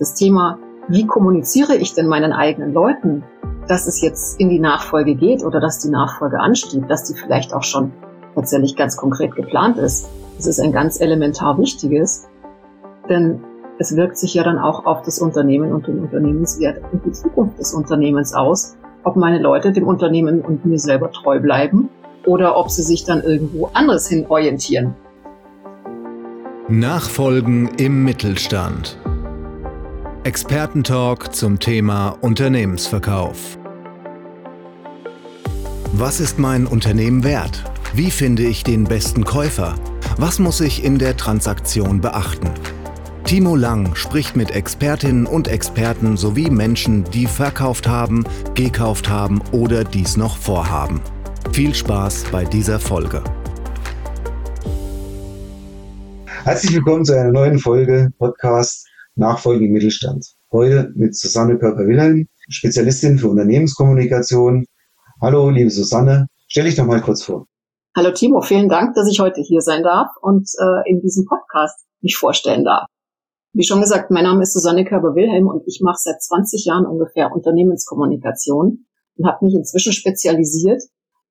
das Thema, wie kommuniziere ich denn meinen eigenen Leuten, dass es jetzt in die Nachfolge geht oder dass die Nachfolge ansteht, dass die vielleicht auch schon tatsächlich ganz konkret geplant ist. Das ist ein ganz elementar wichtiges, denn es wirkt sich ja dann auch auf das Unternehmen und den Unternehmenswert und die Zukunft des Unternehmens aus, ob meine Leute dem Unternehmen und mir selber treu bleiben oder ob sie sich dann irgendwo anderes hin orientieren. Nachfolgen im Mittelstand. Expertentalk zum Thema Unternehmensverkauf. Was ist mein Unternehmen wert? Wie finde ich den besten Käufer? Was muss ich in der Transaktion beachten? Timo Lang spricht mit Expertinnen und Experten sowie Menschen, die verkauft haben, gekauft haben oder dies noch vorhaben. Viel Spaß bei dieser Folge. Herzlich willkommen zu einer neuen Folge Podcast Nachfolge im Mittelstand. Heute mit Susanne Körper-Wilhelm, Spezialistin für Unternehmenskommunikation. Hallo, liebe Susanne, stell dich doch mal kurz vor. Hallo Timo, vielen Dank, dass ich heute hier sein darf und äh, in diesem Podcast mich vorstellen darf. Wie schon gesagt, mein Name ist Susanne Körber-Wilhelm und ich mache seit 20 Jahren ungefähr Unternehmenskommunikation und habe mich inzwischen spezialisiert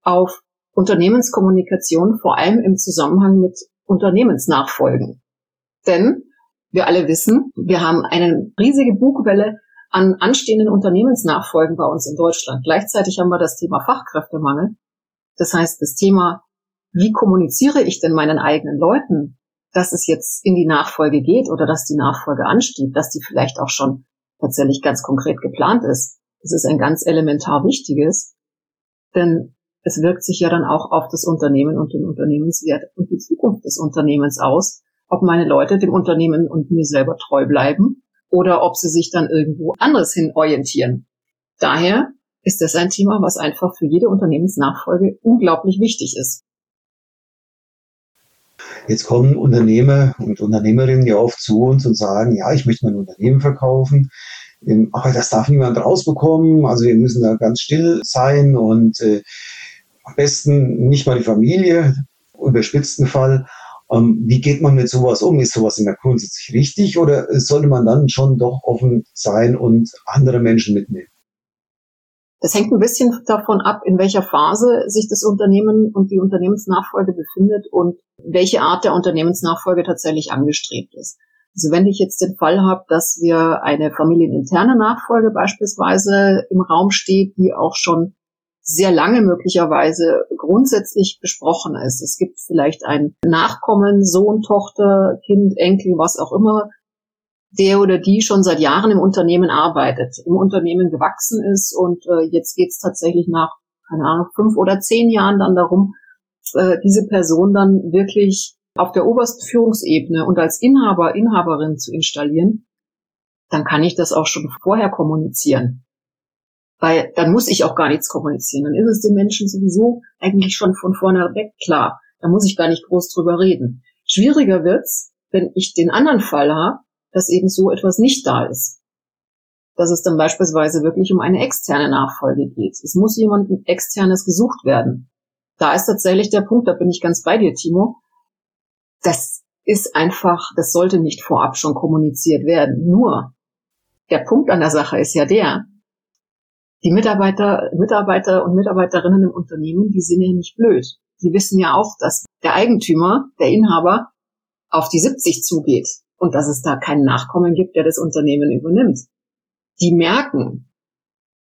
auf Unternehmenskommunikation, vor allem im Zusammenhang mit Unternehmensnachfolgen. Denn wir alle wissen, wir haben eine riesige Bugwelle an anstehenden Unternehmensnachfolgen bei uns in Deutschland. Gleichzeitig haben wir das Thema Fachkräftemangel. Das heißt, das Thema, wie kommuniziere ich denn meinen eigenen Leuten, dass es jetzt in die Nachfolge geht oder dass die Nachfolge ansteht, dass die vielleicht auch schon tatsächlich ganz konkret geplant ist. Das ist ein ganz elementar wichtiges, denn es wirkt sich ja dann auch auf das Unternehmen und den Unternehmenswert und die Zukunft des Unternehmens aus, ob meine Leute dem Unternehmen und mir selber treu bleiben oder ob sie sich dann irgendwo anderes hin orientieren. Daher ist das ein Thema, was einfach für jede Unternehmensnachfolge unglaublich wichtig ist. Jetzt kommen Unternehmer und Unternehmerinnen ja oft zu uns und sagen, ja, ich möchte mein Unternehmen verkaufen, ähm, aber das darf niemand rausbekommen, also wir müssen da ganz still sein und äh, am besten nicht mal die Familie, überspitzten Fall. Ähm, wie geht man mit sowas um? Ist sowas immer grundsätzlich richtig oder sollte man dann schon doch offen sein und andere Menschen mitnehmen? Das hängt ein bisschen davon ab, in welcher Phase sich das Unternehmen und die Unternehmensnachfolge befindet und welche Art der Unternehmensnachfolge tatsächlich angestrebt ist. Also wenn ich jetzt den Fall habe, dass wir eine familieninterne Nachfolge beispielsweise im Raum steht, die auch schon sehr lange möglicherweise grundsätzlich besprochen ist. Es gibt vielleicht ein Nachkommen, Sohn, Tochter, Kind, Enkel, was auch immer, der oder die schon seit Jahren im Unternehmen arbeitet, im Unternehmen gewachsen ist und äh, jetzt geht es tatsächlich nach, keine Ahnung, fünf oder zehn Jahren dann darum, äh, diese Person dann wirklich auf der obersten Führungsebene und als Inhaber, Inhaberin zu installieren, dann kann ich das auch schon vorher kommunizieren. Weil dann muss ich auch gar nichts kommunizieren. Dann ist es den Menschen sowieso eigentlich schon von vorne weg klar. Da muss ich gar nicht groß drüber reden. Schwieriger wird's, wenn ich den anderen Fall habe, dass eben so etwas nicht da ist. Dass es dann beispielsweise wirklich um eine externe Nachfolge geht. Es muss jemand externes gesucht werden. Da ist tatsächlich der Punkt, da bin ich ganz bei dir, Timo. Das ist einfach, das sollte nicht vorab schon kommuniziert werden. Nur, der Punkt an der Sache ist ja der, die Mitarbeiter, Mitarbeiter und Mitarbeiterinnen im Unternehmen, die sind ja nicht blöd. Die wissen ja auch, dass der Eigentümer, der Inhaber, auf die 70 zugeht und dass es da keinen Nachkommen gibt, der das Unternehmen übernimmt. Die merken,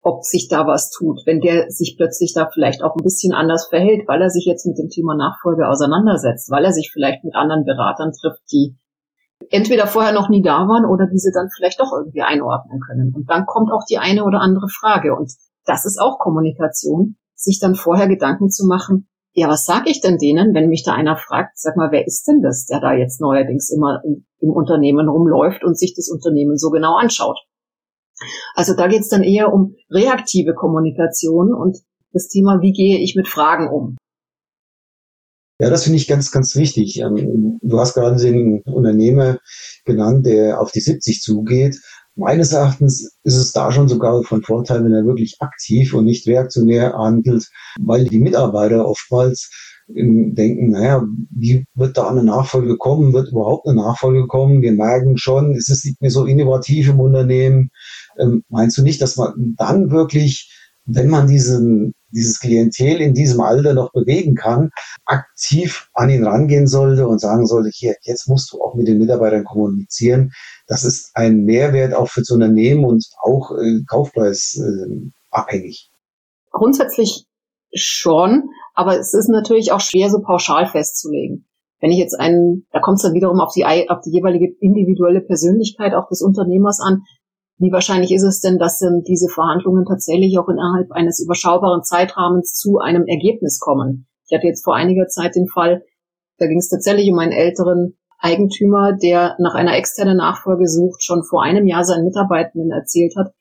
ob sich da was tut, wenn der sich plötzlich da vielleicht auch ein bisschen anders verhält, weil er sich jetzt mit dem Thema Nachfolge auseinandersetzt, weil er sich vielleicht mit anderen Beratern trifft, die entweder vorher noch nie da waren oder diese dann vielleicht doch irgendwie einordnen können. Und dann kommt auch die eine oder andere Frage. Und das ist auch Kommunikation, sich dann vorher Gedanken zu machen, ja, was sage ich denn denen, wenn mich da einer fragt, sag mal, wer ist denn das, der da jetzt neuerdings immer im, im Unternehmen rumläuft und sich das Unternehmen so genau anschaut? Also da geht es dann eher um reaktive Kommunikation und das Thema, wie gehe ich mit Fragen um? Ja, das finde ich ganz, ganz wichtig. Ähm, du hast gerade den Unternehmer genannt, der auf die 70 zugeht. Meines Erachtens ist es da schon sogar von Vorteil, wenn er wirklich aktiv und nicht reaktionär handelt, weil die Mitarbeiter oftmals denken, naja, wie wird da eine Nachfolge kommen? Wird überhaupt eine Nachfolge kommen? Wir merken schon, es ist nicht mehr so innovativ im Unternehmen. Ähm, meinst du nicht, dass man dann wirklich, wenn man diesen, dieses Klientel in diesem Alter noch bewegen kann, aktiv an ihn rangehen sollte und sagen sollte, hier, jetzt musst du auch mit den Mitarbeitern kommunizieren. Das ist ein Mehrwert auch fürs Unternehmen und auch äh, kaufpreisabhängig. Äh, Grundsätzlich schon, aber es ist natürlich auch schwer, so pauschal festzulegen. Wenn ich jetzt einen, da kommt es dann wiederum auf die, auf die jeweilige individuelle Persönlichkeit auch des Unternehmers an. Wie wahrscheinlich ist es denn, dass denn diese Verhandlungen tatsächlich auch innerhalb eines überschaubaren Zeitrahmens zu einem Ergebnis kommen? Ich hatte jetzt vor einiger Zeit den Fall, da ging es tatsächlich um einen älteren Eigentümer, der nach einer externen Nachfolge sucht, schon vor einem Jahr seinen Mitarbeitenden erzählt hat.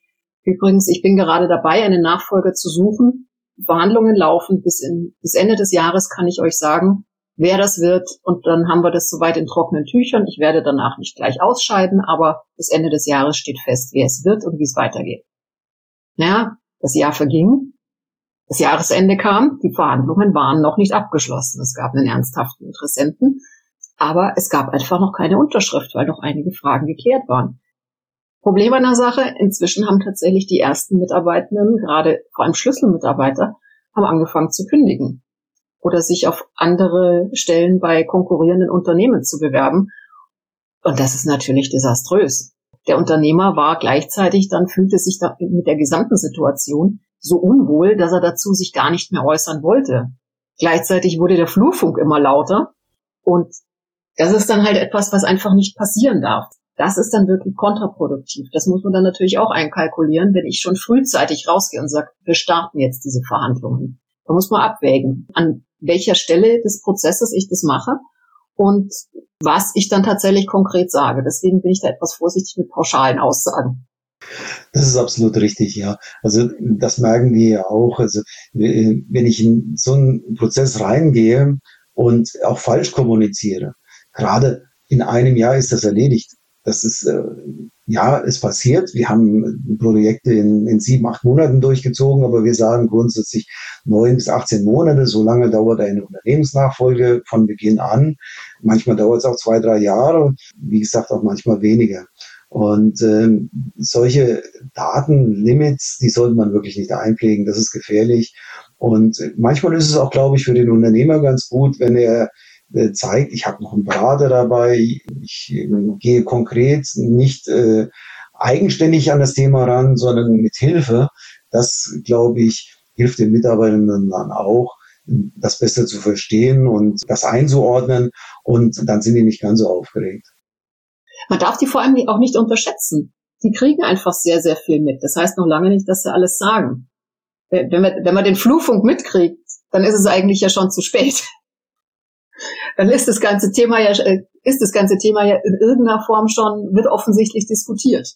Übrigens, ich bin gerade dabei, eine Nachfolge zu suchen. Verhandlungen laufen bis, in, bis Ende des Jahres, kann ich euch sagen, wer das wird. Und dann haben wir das soweit in trockenen Tüchern. Ich werde danach nicht gleich ausscheiden, aber bis Ende des Jahres steht fest, wer es wird und wie es weitergeht. Naja, das Jahr verging. Das Jahresende kam, die Verhandlungen waren noch nicht abgeschlossen. Es gab einen ernsthaften Interessenten, aber es gab einfach noch keine Unterschrift, weil noch einige Fragen geklärt waren. Problem an der Sache, inzwischen haben tatsächlich die ersten Mitarbeitenden, gerade vor allem Schlüsselmitarbeiter, haben angefangen zu kündigen oder sich auf andere Stellen bei konkurrierenden Unternehmen zu bewerben. Und das ist natürlich desaströs. Der Unternehmer war gleichzeitig dann fühlte sich da mit der gesamten Situation so unwohl, dass er dazu sich gar nicht mehr äußern wollte. Gleichzeitig wurde der Flurfunk immer lauter und das ist dann halt etwas, was einfach nicht passieren darf. Das ist dann wirklich kontraproduktiv. Das muss man dann natürlich auch einkalkulieren, wenn ich schon frühzeitig rausgehe und sage, wir starten jetzt diese Verhandlungen. Da muss man abwägen, an welcher Stelle des Prozesses ich das mache und was ich dann tatsächlich konkret sage. Deswegen bin ich da etwas vorsichtig mit pauschalen Aussagen. Das ist absolut richtig, ja. Also das merken wir ja auch. Also wenn ich in so einen Prozess reingehe und auch falsch kommuniziere, gerade in einem Jahr ist das erledigt das ist, äh, ja, es passiert. Wir haben Projekte in, in sieben, acht Monaten durchgezogen, aber wir sagen grundsätzlich neun bis 18 Monate. So lange dauert eine Unternehmensnachfolge von Beginn an. Manchmal dauert es auch zwei, drei Jahre. Wie gesagt, auch manchmal weniger. Und ähm, solche Datenlimits, die sollte man wirklich nicht einpflegen. Das ist gefährlich. Und manchmal ist es auch, glaube ich, für den Unternehmer ganz gut, wenn er äh, zeigt, ich habe noch einen Berater dabei, ich äh, gehe konkret nicht äh, eigenständig an das Thema ran, sondern mit Hilfe. Das, glaube ich, hilft den Mitarbeitern dann auch, das besser zu verstehen und das einzuordnen und dann sind die nicht ganz so aufgeregt. Man darf die vor allem auch nicht unterschätzen. Die kriegen einfach sehr, sehr viel mit. Das heißt noch lange nicht, dass sie alles sagen. Wenn man, wenn man den Flurfunk mitkriegt, dann ist es eigentlich ja schon zu spät dann ist das ganze Thema ja, äh, ist das ganze Thema ja in irgendeiner Form schon, wird offensichtlich diskutiert.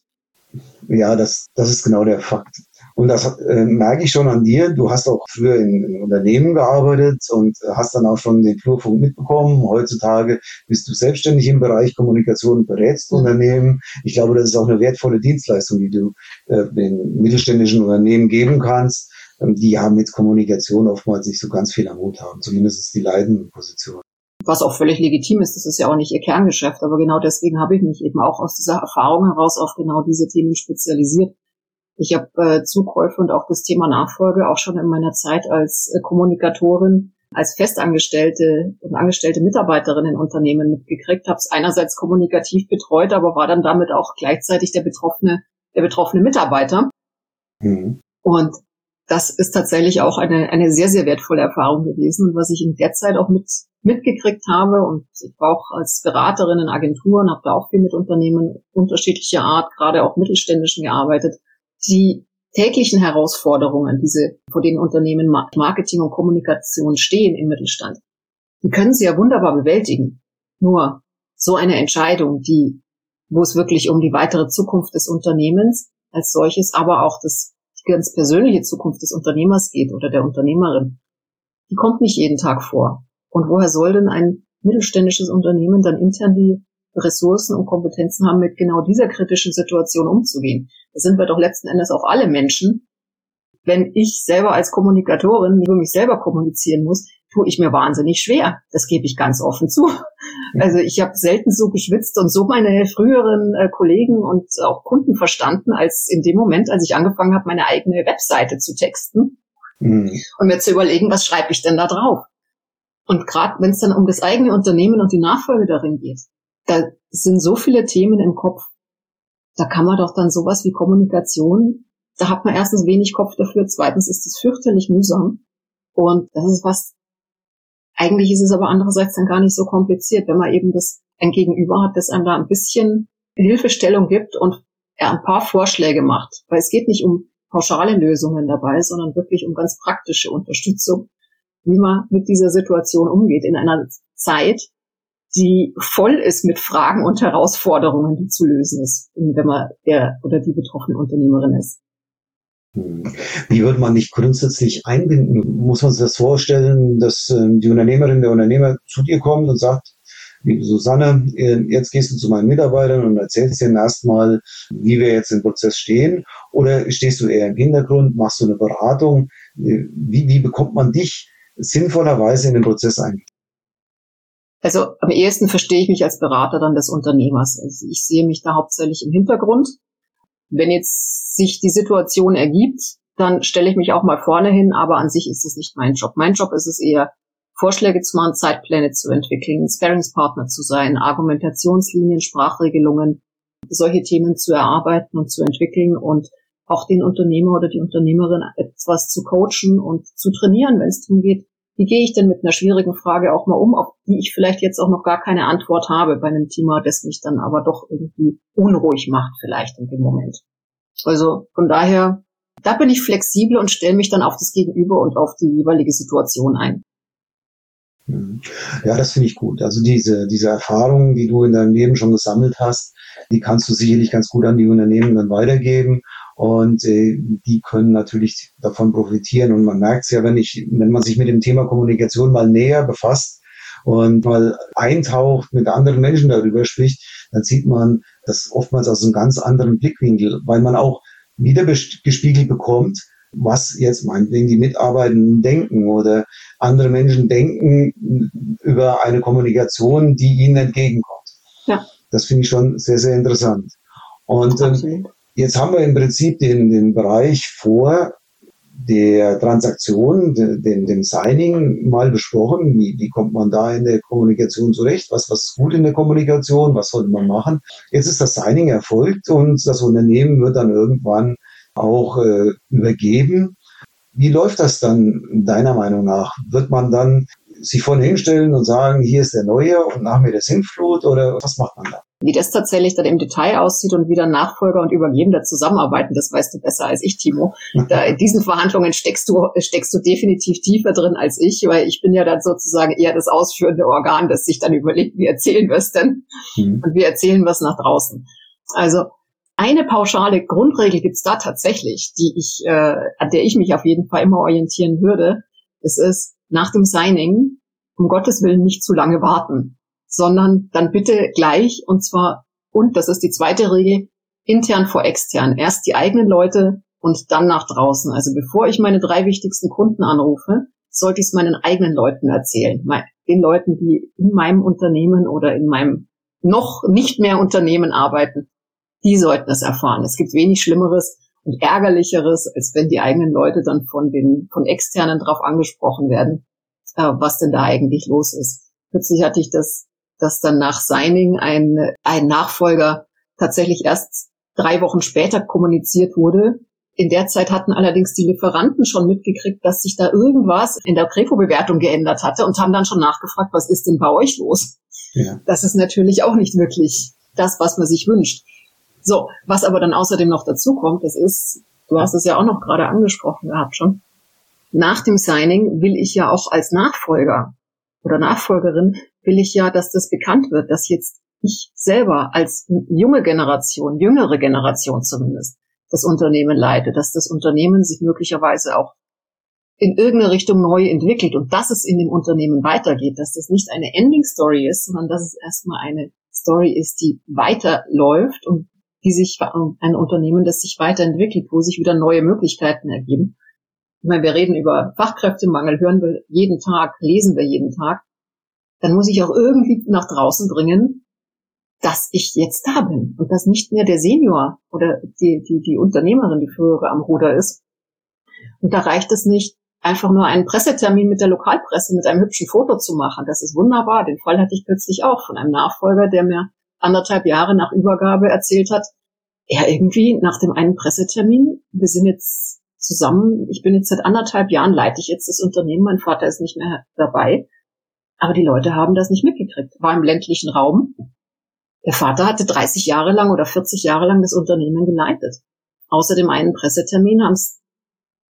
Ja, das, das ist genau der Fakt. Und das äh, merke ich schon an dir. Du hast auch früher in, in Unternehmen gearbeitet und hast dann auch schon den Flurfunk mitbekommen. Heutzutage bist du selbstständig im Bereich Kommunikation und berätst Unternehmen. Ich glaube, das ist auch eine wertvolle Dienstleistung, die du äh, den mittelständischen Unternehmen geben kannst, ähm, die ja mit Kommunikation oftmals nicht so ganz viel am Hut haben. Zumindest die leitenden Positionen was auch völlig legitim ist. Das ist ja auch nicht ihr Kerngeschäft. Aber genau deswegen habe ich mich eben auch aus dieser Erfahrung heraus auf genau diese Themen spezialisiert. Ich habe äh, Zukäufe und auch das Thema Nachfolge auch schon in meiner Zeit als äh, Kommunikatorin, als festangestellte und angestellte Mitarbeiterin in Unternehmen mitgekriegt, habe es einerseits kommunikativ betreut, aber war dann damit auch gleichzeitig der betroffene, der betroffene Mitarbeiter. Mhm. Und das ist tatsächlich auch eine, eine sehr, sehr wertvolle Erfahrung gewesen. Und was ich in der Zeit auch mit, mitgekriegt habe, und ich war auch als Beraterin in Agenturen, habe da auch viel mit Unternehmen unterschiedlicher Art, gerade auch mittelständischen gearbeitet, die täglichen Herausforderungen, diese, vor denen Unternehmen Marketing und Kommunikation stehen im Mittelstand, die können sie ja wunderbar bewältigen. Nur so eine Entscheidung, die, wo es wirklich um die weitere Zukunft des Unternehmens als solches, aber auch das ganz persönliche Zukunft des Unternehmers geht oder der Unternehmerin, die kommt nicht jeden Tag vor. Und woher soll denn ein mittelständisches Unternehmen dann intern die Ressourcen und Kompetenzen haben, mit genau dieser kritischen Situation umzugehen? Da sind wir doch letzten Endes auch alle Menschen. Wenn ich selber als Kommunikatorin über mich selber kommunizieren muss, tue ich mir wahnsinnig schwer. Das gebe ich ganz offen zu. Also ich habe selten so geschwitzt und so meine früheren äh, Kollegen und auch Kunden verstanden, als in dem Moment, als ich angefangen habe, meine eigene Webseite zu texten mhm. und mir zu überlegen, was schreibe ich denn da drauf. Und gerade wenn es dann um das eigene Unternehmen und die Nachfolge darin geht, da sind so viele Themen im Kopf. Da kann man doch dann sowas wie Kommunikation, da hat man erstens wenig Kopf dafür, zweitens ist es fürchterlich mühsam. Und das ist was, eigentlich ist es aber andererseits dann gar nicht so kompliziert, wenn man eben das ein Gegenüber hat, das einem da ein bisschen Hilfestellung gibt und er ein paar Vorschläge macht. Weil es geht nicht um pauschale Lösungen dabei, sondern wirklich um ganz praktische Unterstützung, wie man mit dieser Situation umgeht in einer Zeit, die voll ist mit Fragen und Herausforderungen, die zu lösen ist, wenn man der oder die betroffene Unternehmerin ist. Hm. Wie wird man nicht grundsätzlich einbinden? Muss man sich das vorstellen, dass ähm, die Unternehmerin, der Unternehmer zu dir kommt und sagt, liebe Susanne, äh, jetzt gehst du zu meinen Mitarbeitern und erzählst ihnen erstmal, wie wir jetzt im Prozess stehen? Oder stehst du eher im Hintergrund, machst du eine Beratung? Äh, wie, wie bekommt man dich sinnvollerweise in den Prozess ein? Also am ehesten verstehe ich mich als Berater dann des Unternehmers. Also ich sehe mich da hauptsächlich im Hintergrund wenn jetzt sich die Situation ergibt, dann stelle ich mich auch mal vorne hin, aber an sich ist es nicht mein Job. Mein Job ist es eher, Vorschläge zu machen, Zeitpläne zu entwickeln, Sparringspartner zu sein, Argumentationslinien, Sprachregelungen, solche Themen zu erarbeiten und zu entwickeln und auch den Unternehmer oder die Unternehmerin etwas zu coachen und zu trainieren, wenn es darum geht, wie gehe ich denn mit einer schwierigen Frage auch mal um, auf die ich vielleicht jetzt auch noch gar keine Antwort habe bei einem Thema, das mich dann aber doch irgendwie unruhig macht vielleicht in dem Moment. Also von daher, da bin ich flexibel und stelle mich dann auf das Gegenüber und auf die jeweilige Situation ein. Mhm. Ja, das finde ich gut. Also diese, diese Erfahrungen, die du in deinem Leben schon gesammelt hast, die kannst du sicherlich ganz gut an die Unternehmen dann weitergeben und äh, die können natürlich davon profitieren. Und man merkt es ja, wenn ich, wenn man sich mit dem Thema Kommunikation mal näher befasst und mal eintaucht, mit anderen Menschen darüber spricht, dann sieht man das oftmals aus einem ganz anderen Blickwinkel, weil man auch wieder gespiegelt bekommt, was jetzt meinetwegen die Mitarbeitenden denken oder andere Menschen denken über eine Kommunikation, die ihnen entgegenkommt. Ja. Das finde ich schon sehr, sehr interessant. Und ähm, Jetzt haben wir im Prinzip den, den Bereich vor der Transaktion, den, dem Signing mal besprochen. Wie, wie kommt man da in der Kommunikation zurecht? Was, was ist gut in der Kommunikation? Was sollte man machen? Jetzt ist das Signing erfolgt und das Unternehmen wird dann irgendwann auch äh, übergeben. Wie läuft das dann deiner Meinung nach? Wird man dann sich vorne hinstellen und sagen, hier ist der Neue und nach mir der Sintflut oder was macht man da? Wie das tatsächlich dann im Detail aussieht und wie dann Nachfolger und Übergebender zusammenarbeiten, das weißt du besser als ich, Timo. Da in diesen Verhandlungen steckst du, steckst du definitiv tiefer drin als ich, weil ich bin ja dann sozusagen eher das ausführende Organ, das sich dann überlegt, wie erzählen wir es denn? Mhm. Und wie erzählen wir es nach draußen? Also eine pauschale Grundregel gibt's da tatsächlich, die ich, äh, an der ich mich auf jeden Fall immer orientieren würde. Das ist, nach dem Signing um Gottes Willen nicht zu lange warten, sondern dann bitte gleich und zwar, und das ist die zweite Regel, intern vor extern. Erst die eigenen Leute und dann nach draußen. Also bevor ich meine drei wichtigsten Kunden anrufe, sollte ich es meinen eigenen Leuten erzählen. Den Leuten, die in meinem Unternehmen oder in meinem noch nicht mehr Unternehmen arbeiten, die sollten es erfahren. Es gibt wenig Schlimmeres, und ärgerlicheres, als wenn die eigenen Leute dann von den von externen drauf angesprochen werden, äh, was denn da eigentlich los ist. Plötzlich hatte ich das, dass dann nach Signing ein, ein Nachfolger tatsächlich erst drei Wochen später kommuniziert wurde. In der Zeit hatten allerdings die Lieferanten schon mitgekriegt, dass sich da irgendwas in der Grefo-Bewertung geändert hatte und haben dann schon nachgefragt, was ist denn bei euch los? Ja. Das ist natürlich auch nicht wirklich das, was man sich wünscht. So, was aber dann außerdem noch dazu kommt, das ist, du hast es ja auch noch gerade angesprochen gehabt schon, nach dem Signing will ich ja auch als Nachfolger oder Nachfolgerin will ich ja, dass das bekannt wird, dass jetzt ich selber als junge Generation, jüngere Generation zumindest, das Unternehmen leite, dass das Unternehmen sich möglicherweise auch in irgendeine Richtung neu entwickelt und dass es in dem Unternehmen weitergeht, dass das nicht eine Ending Story ist, sondern dass es erstmal eine Story ist, die weiterläuft und die sich, ein Unternehmen, das sich weiterentwickelt, wo sich wieder neue Möglichkeiten ergeben. ich meine, wir reden über Fachkräftemangel, hören wir jeden Tag, lesen wir jeden Tag, dann muss ich auch irgendwie nach draußen bringen, dass ich jetzt da bin und dass nicht mehr der Senior oder die, die, die Unternehmerin, die frühere am Ruder ist. Und da reicht es nicht, einfach nur einen Pressetermin mit der Lokalpresse mit einem hübschen Foto zu machen. Das ist wunderbar. Den Fall hatte ich kürzlich auch von einem Nachfolger, der mir anderthalb Jahre nach Übergabe erzählt hat, er irgendwie nach dem einen Pressetermin, wir sind jetzt zusammen, ich bin jetzt seit anderthalb Jahren, leite ich jetzt das Unternehmen, mein Vater ist nicht mehr dabei, aber die Leute haben das nicht mitgekriegt, war im ländlichen Raum. Der Vater hatte 30 Jahre lang oder 40 Jahre lang das Unternehmen geleitet. Außer dem einen Pressetermin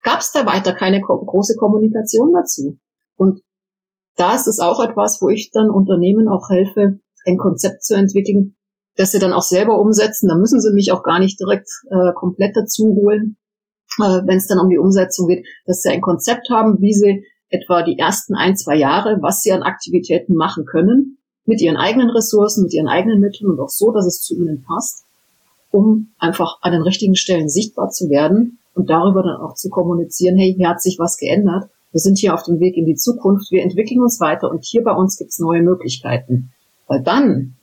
gab es da weiter keine große Kommunikation dazu. Und da ist es auch etwas, wo ich dann Unternehmen auch helfe, ein Konzept zu entwickeln, das sie dann auch selber umsetzen. Da müssen sie mich auch gar nicht direkt äh, komplett dazu holen, äh, wenn es dann um die Umsetzung geht, dass sie ein Konzept haben, wie sie etwa die ersten ein, zwei Jahre, was sie an Aktivitäten machen können, mit ihren eigenen Ressourcen, mit ihren eigenen Mitteln und auch so, dass es zu ihnen passt, um einfach an den richtigen Stellen sichtbar zu werden und darüber dann auch zu kommunizieren, hey, hier hat sich was geändert, wir sind hier auf dem Weg in die Zukunft, wir entwickeln uns weiter und hier bei uns gibt es neue Möglichkeiten. Weil dann,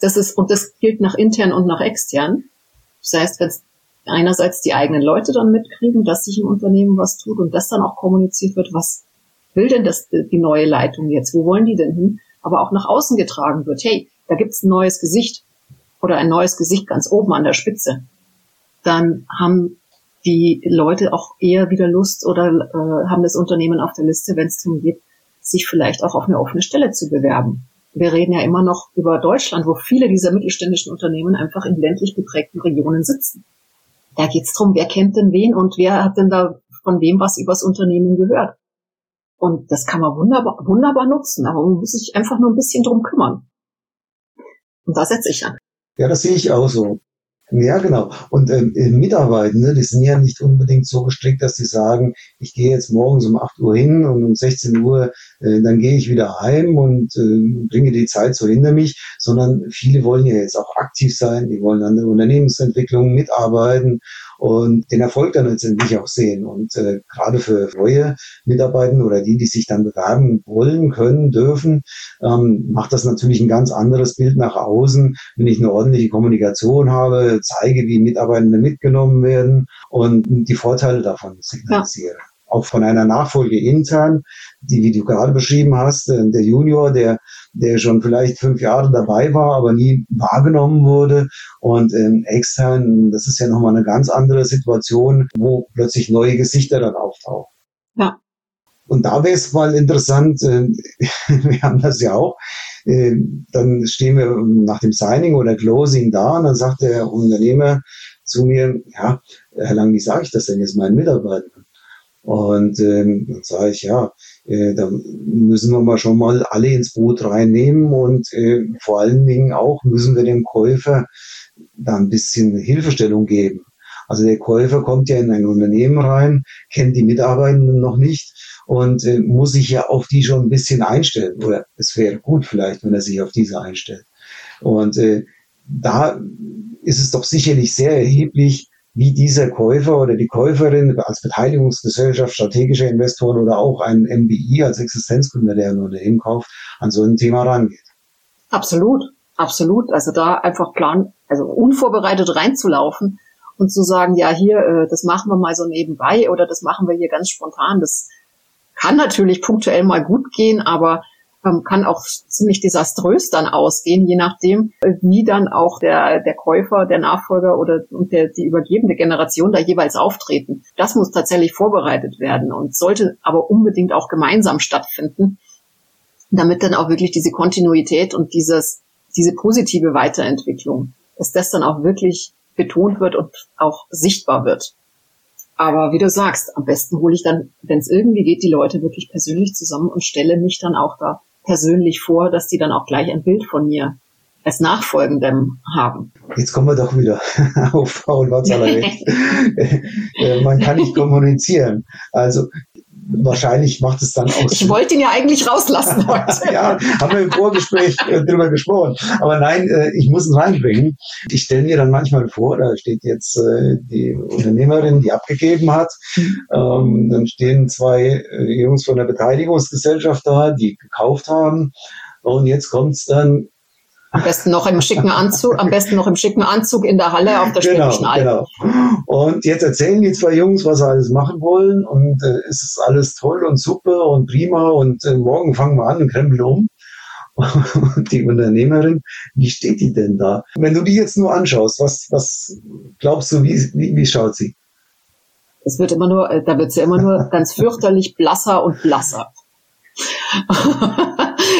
das ist, und das gilt nach intern und nach extern, das heißt, wenn einerseits die eigenen Leute dann mitkriegen, dass sich im Unternehmen was tut und das dann auch kommuniziert wird, was will denn das, die neue Leitung jetzt, wo wollen die denn hin, aber auch nach außen getragen wird, hey, da gibt's ein neues Gesicht oder ein neues Gesicht ganz oben an der Spitze, dann haben die Leute auch eher wieder Lust oder äh, haben das Unternehmen auf der Liste, wenn es darum geht, sich vielleicht auch auf eine offene Stelle zu bewerben. Wir reden ja immer noch über Deutschland, wo viele dieser mittelständischen Unternehmen einfach in ländlich geprägten Regionen sitzen. Da geht's drum, wer kennt denn wen und wer hat denn da von wem was übers Unternehmen gehört. Und das kann man wunderbar, wunderbar nutzen, aber man muss sich einfach nur ein bisschen drum kümmern. Und da setze ich an. Ja, das sehe ich auch so. Ja, genau. Und ähm, äh, Mitarbeitende, die sind ja nicht unbedingt so gestrickt, dass sie sagen, ich gehe jetzt morgens um 8 Uhr hin und um 16 Uhr, äh, dann gehe ich wieder heim und äh, bringe die Zeit so hinter mich, sondern viele wollen ja jetzt auch aktiv sein, die wollen an der Unternehmensentwicklung mitarbeiten und den Erfolg dann letztendlich auch sehen. Und äh, gerade für neue Mitarbeiter oder die, die sich dann bewerben wollen, können, dürfen, ähm, macht das natürlich ein ganz anderes Bild nach außen, wenn ich eine ordentliche Kommunikation habe, zeige, wie Mitarbeitende mitgenommen werden und die Vorteile davon signalisiere. Ja. Auch von einer Nachfolge intern, die, wie du gerade beschrieben hast, äh, der Junior, der der schon vielleicht fünf Jahre dabei war, aber nie wahrgenommen wurde. Und ähm, extern, das ist ja nochmal eine ganz andere Situation, wo plötzlich neue Gesichter dann auftauchen. Ja. Und da wäre es mal interessant, äh, wir haben das ja auch, äh, dann stehen wir nach dem Signing oder Closing da und dann sagt der Unternehmer zu mir, ja, Herr Lang, wie sage ich das denn jetzt meinen Mitarbeitern? Und ähm, dann sage ich, ja, äh, da müssen wir mal schon mal alle ins Boot reinnehmen und äh, vor allen Dingen auch müssen wir dem Käufer da ein bisschen Hilfestellung geben. Also der Käufer kommt ja in ein Unternehmen rein, kennt die Mitarbeitenden noch nicht und äh, muss sich ja auf die schon ein bisschen einstellen. Oder es wäre gut vielleicht, wenn er sich auf diese einstellt. Und äh, da ist es doch sicherlich sehr erheblich, wie dieser Käufer oder die Käuferin als Beteiligungsgesellschaft, strategischer Investoren oder auch ein MBI als Existenzgründer, der ein Unternehmen kauft, an so ein Thema rangeht. Absolut, absolut. Also da einfach plan, also unvorbereitet reinzulaufen und zu sagen, ja hier, äh, das machen wir mal so nebenbei oder das machen wir hier ganz spontan, das kann natürlich punktuell mal gut gehen, aber kann auch ziemlich desaströs dann ausgehen, je nachdem, wie dann auch der, der Käufer, der Nachfolger oder und der, die übergebende Generation da jeweils auftreten. Das muss tatsächlich vorbereitet werden und sollte aber unbedingt auch gemeinsam stattfinden, damit dann auch wirklich diese Kontinuität und dieses, diese positive Weiterentwicklung, dass das dann auch wirklich betont wird und auch sichtbar wird. Aber wie du sagst, am besten hole ich dann, wenn es irgendwie geht, die Leute wirklich persönlich zusammen und stelle mich dann auch da persönlich vor, dass die dann auch gleich ein Bild von mir als Nachfolgendem haben. Jetzt kommen wir doch wieder auf Paul Watzlawick. Äh, man kann nicht kommunizieren. Also wahrscheinlich macht es dann auch. Ich wollte ihn ja eigentlich rauslassen heute. ja, haben wir im Vorgespräch äh, drüber gesprochen. Aber nein, äh, ich muss ihn reinbringen. Ich stelle mir dann manchmal vor, da steht jetzt äh, die Unternehmerin, die abgegeben hat. Ähm, dann stehen zwei äh, Jungs von der Beteiligungsgesellschaft da, die gekauft haben. Und jetzt kommt's dann am besten noch im schicken Anzug, am besten noch im schicken Anzug in der Halle auf der genau, Schwäbischen Alb. Genau. Und jetzt erzählen die zwei Jungs, was sie alles machen wollen und äh, es ist alles toll und super und prima und äh, morgen fangen wir an und krempeln um. Und die Unternehmerin, wie steht die denn da? Wenn du die jetzt nur anschaust, was, was glaubst du, wie, wie, wie schaut sie? Es wird immer nur, äh, da wird sie immer nur ganz fürchterlich blasser und blasser.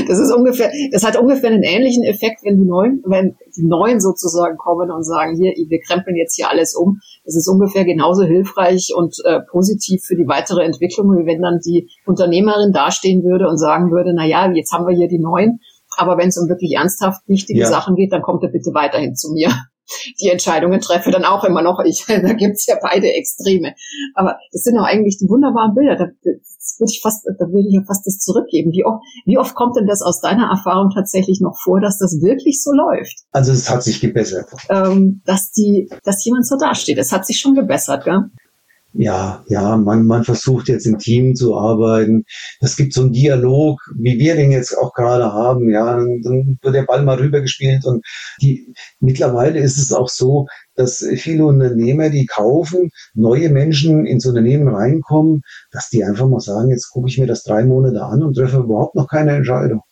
Das ist ungefähr, das hat ungefähr einen ähnlichen Effekt, wenn die Neuen, wenn die Neuen sozusagen kommen und sagen, hier, wir krempeln jetzt hier alles um. Das ist ungefähr genauso hilfreich und äh, positiv für die weitere Entwicklung, wie wenn dann die Unternehmerin dastehen würde und sagen würde, na ja, jetzt haben wir hier die Neuen. Aber wenn es um wirklich ernsthaft wichtige ja. Sachen geht, dann kommt er bitte weiterhin zu mir die Entscheidungen treffe, dann auch immer noch ich. Da gibt's ja beide Extreme. Aber das sind doch eigentlich die wunderbaren Bilder. Da, das würde ich fast, da würde ich ja fast das zurückgeben. Wie oft, wie oft kommt denn das aus deiner Erfahrung tatsächlich noch vor, dass das wirklich so läuft? Also es hat sich gebessert. Ähm, dass die, dass jemand so dasteht. Es hat sich schon gebessert, gell? Ja, ja, man, man versucht jetzt im Team zu arbeiten. Es gibt so einen Dialog, wie wir den jetzt auch gerade haben, ja, dann wird der Ball mal rübergespielt und die, mittlerweile ist es auch so, dass viele Unternehmer, die kaufen, neue Menschen ins Unternehmen reinkommen, dass die einfach mal sagen, jetzt gucke ich mir das drei Monate an und treffe überhaupt noch keine Entscheidung.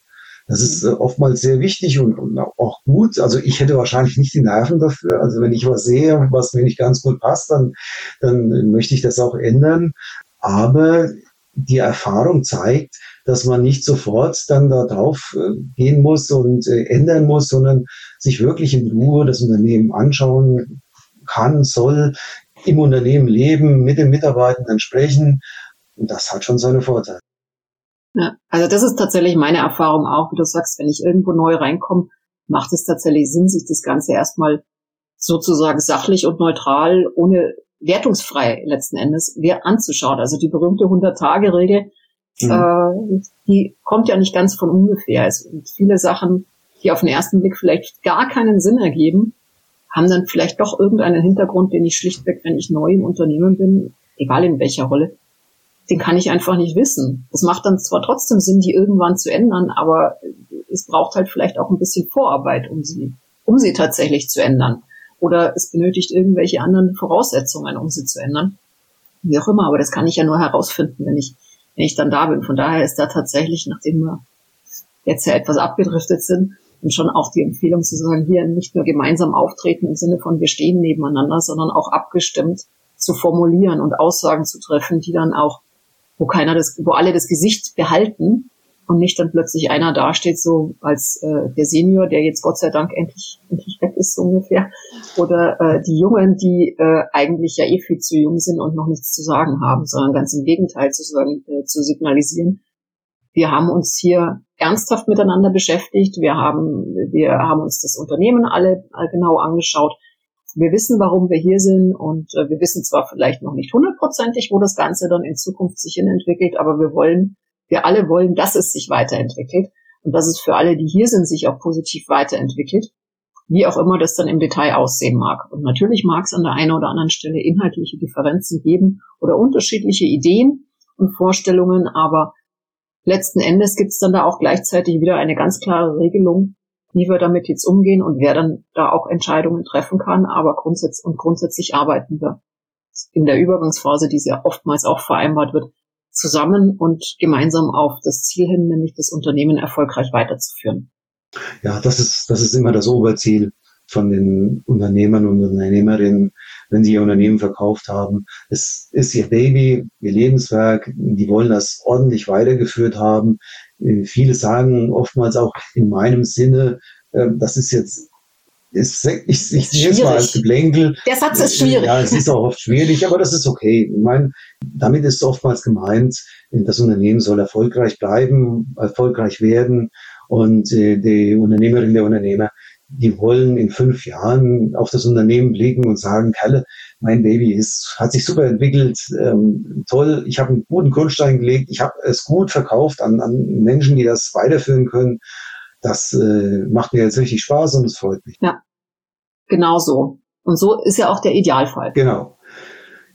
Das ist äh, oftmals sehr wichtig und, und, auch gut. Also ich hätte wahrscheinlich nicht die Nerven dafür. Also wenn ich was sehe, was mir nicht ganz gut passt, dann, dann möchte ich das auch ändern. Aber die Erfahrung zeigt, dass man nicht sofort dann da drauf äh, gehen muss und äh, ändern muss, sondern sich wirklich in Ruhe das Unternehmen anschauen kann, soll, im Unternehmen leben, mit den Mitarbeitenden sprechen. Und das hat schon seine Vorteile. Ja, also das ist tatsächlich meine Erfahrung auch, wie du sagst, wenn ich irgendwo neu reinkomme, macht es tatsächlich Sinn, sich das Ganze erstmal sozusagen sachlich und neutral, ohne wertungsfrei letzten Endes, wer anzuschauen. Also die berühmte 100-Tage-Regel, mhm. äh, die kommt ja nicht ganz von ungefähr. Es sind viele Sachen, die auf den ersten Blick vielleicht gar keinen Sinn ergeben, haben dann vielleicht doch irgendeinen Hintergrund, den ich schlichtweg, wenn ich neu im Unternehmen bin, egal in welcher Rolle, den kann ich einfach nicht wissen. Es macht dann zwar trotzdem Sinn, die irgendwann zu ändern, aber es braucht halt vielleicht auch ein bisschen Vorarbeit, um sie, um sie tatsächlich zu ändern. Oder es benötigt irgendwelche anderen Voraussetzungen, um sie zu ändern. Wie auch immer, aber das kann ich ja nur herausfinden, wenn ich, wenn ich dann da bin. Von daher ist da tatsächlich, nachdem wir jetzt ja etwas abgedriftet sind, und schon auch die Empfehlung zu sagen, hier nicht nur gemeinsam auftreten im Sinne von wir stehen nebeneinander, sondern auch abgestimmt zu formulieren und Aussagen zu treffen, die dann auch wo keiner das, wo alle das Gesicht behalten und nicht dann plötzlich einer dasteht, so als äh, der Senior, der jetzt Gott sei Dank endlich, endlich weg ist, so ungefähr. Oder äh, die Jungen, die äh, eigentlich ja eh viel zu jung sind und noch nichts zu sagen haben, sondern ganz im Gegenteil zu sagen, äh, zu signalisieren. Wir haben uns hier ernsthaft miteinander beschäftigt. Wir haben, wir haben uns das Unternehmen alle genau angeschaut wir wissen, warum wir hier sind und äh, wir wissen zwar vielleicht noch nicht hundertprozentig, wo das Ganze dann in Zukunft sich hin entwickelt, aber wir wollen, wir alle wollen, dass es sich weiterentwickelt und dass es für alle, die hier sind, sich auch positiv weiterentwickelt, wie auch immer das dann im Detail aussehen mag. Und natürlich mag es an der einen oder anderen Stelle inhaltliche Differenzen geben oder unterschiedliche Ideen und Vorstellungen, aber letzten Endes gibt es dann da auch gleichzeitig wieder eine ganz klare Regelung, wie wir damit jetzt umgehen und wer dann da auch Entscheidungen treffen kann. Aber grundsätzlich und grundsätzlich arbeiten wir in der Übergangsphase, die sehr oftmals auch vereinbart wird, zusammen und gemeinsam auf das Ziel hin, nämlich das Unternehmen erfolgreich weiterzuführen. Ja, das ist, das ist immer das Oberziel von den Unternehmern und Unternehmerinnen, wenn sie ihr Unternehmen verkauft haben. Es ist ihr Baby, ihr Lebenswerk. Die wollen das ordentlich weitergeführt haben. Äh, viele sagen oftmals auch in meinem Sinne, äh, das ist jetzt ist, ich, ich sehe es mal als Geplänkel. Der Satz ist schwierig. Ja, es ist auch oft schwierig, aber das ist okay. Ich meine, damit ist oftmals gemeint, das Unternehmen soll erfolgreich bleiben, erfolgreich werden und äh, die Unternehmerin, der Unternehmer, die wollen in fünf Jahren auf das Unternehmen blicken und sagen, Kalle, mein Baby ist, hat sich super entwickelt, ähm, toll, ich habe einen guten Grundstein gelegt, ich habe es gut verkauft an, an Menschen, die das weiterführen können. Das äh, macht mir jetzt richtig Spaß und es freut mich. Ja, genau so. Und so ist ja auch der Idealfall. Genau.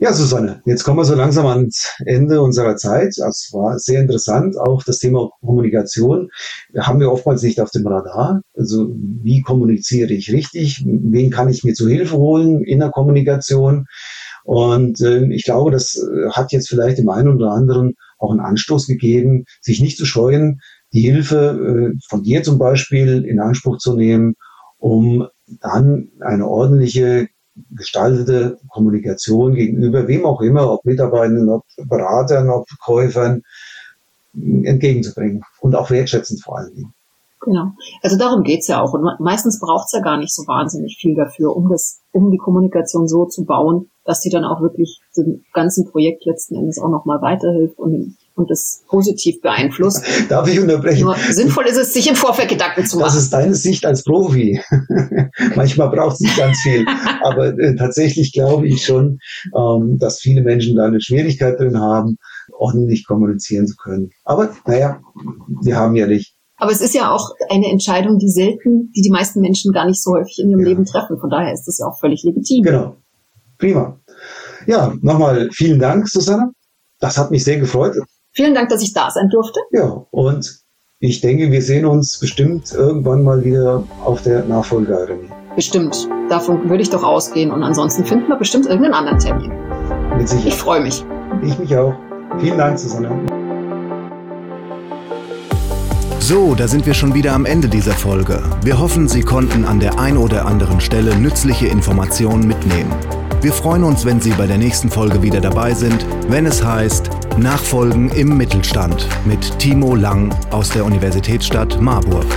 Ja, Susanne, jetzt kommen wir so langsam ans Ende unserer Zeit. Das war sehr interessant. Auch das Thema Kommunikation haben wir oftmals nicht auf dem Radar. Also wie kommuniziere ich richtig? Wen kann ich mir zu Hilfe holen in der Kommunikation? Und äh, ich glaube, das äh, hat jetzt vielleicht dem einen oder anderen auch einen Anstoß gegeben, sich nicht zu scheuen, die Hilfe äh, von dir zum Beispiel in Anspruch zu nehmen, um dann eine ordentliche gestaltete Kommunikation gegenüber wem auch immer, ob Mitarbeitern, ob Beratern, ob Käufern, entgegenzubringen und auch wertschätzend vor allen Dingen. Genau. Also darum geht's ja auch. Und meistens braucht's ja gar nicht so wahnsinnig viel dafür, um das, um die Kommunikation so zu bauen, dass die dann auch wirklich dem ganzen Projekt letzten Endes auch nochmal weiterhilft und und das positiv beeinflusst. Darf ich unterbrechen? Nur sinnvoll ist es, sich im Vorfeld Gedanken zu machen. Das ist deine Sicht als Profi. Manchmal braucht es nicht ganz viel. Aber äh, tatsächlich glaube ich schon, ähm, dass viele Menschen da eine Schwierigkeit drin haben, ordentlich kommunizieren zu können. Aber naja, wir haben ja nicht. Aber es ist ja auch eine Entscheidung, die selten, die die meisten Menschen gar nicht so häufig in ihrem ja. Leben treffen. Von daher ist das ja auch völlig legitim. Genau. Prima. Ja, nochmal vielen Dank, Susanne. Das hat mich sehr gefreut. Vielen Dank, dass ich da sein durfte. Ja, und ich denke, wir sehen uns bestimmt irgendwann mal wieder auf der Nachfolgearena. Bestimmt. Davon würde ich doch ausgehen. Und ansonsten finden wir bestimmt irgendeinen anderen Termin. Mit Sicherheit. Ich freue mich. Ich mich auch. Vielen Dank, Susanne. So, da sind wir schon wieder am Ende dieser Folge. Wir hoffen, Sie konnten an der ein oder anderen Stelle nützliche Informationen mitnehmen. Wir freuen uns, wenn Sie bei der nächsten Folge wieder dabei sind, wenn es heißt Nachfolgen im Mittelstand mit Timo Lang aus der Universitätsstadt Marburg.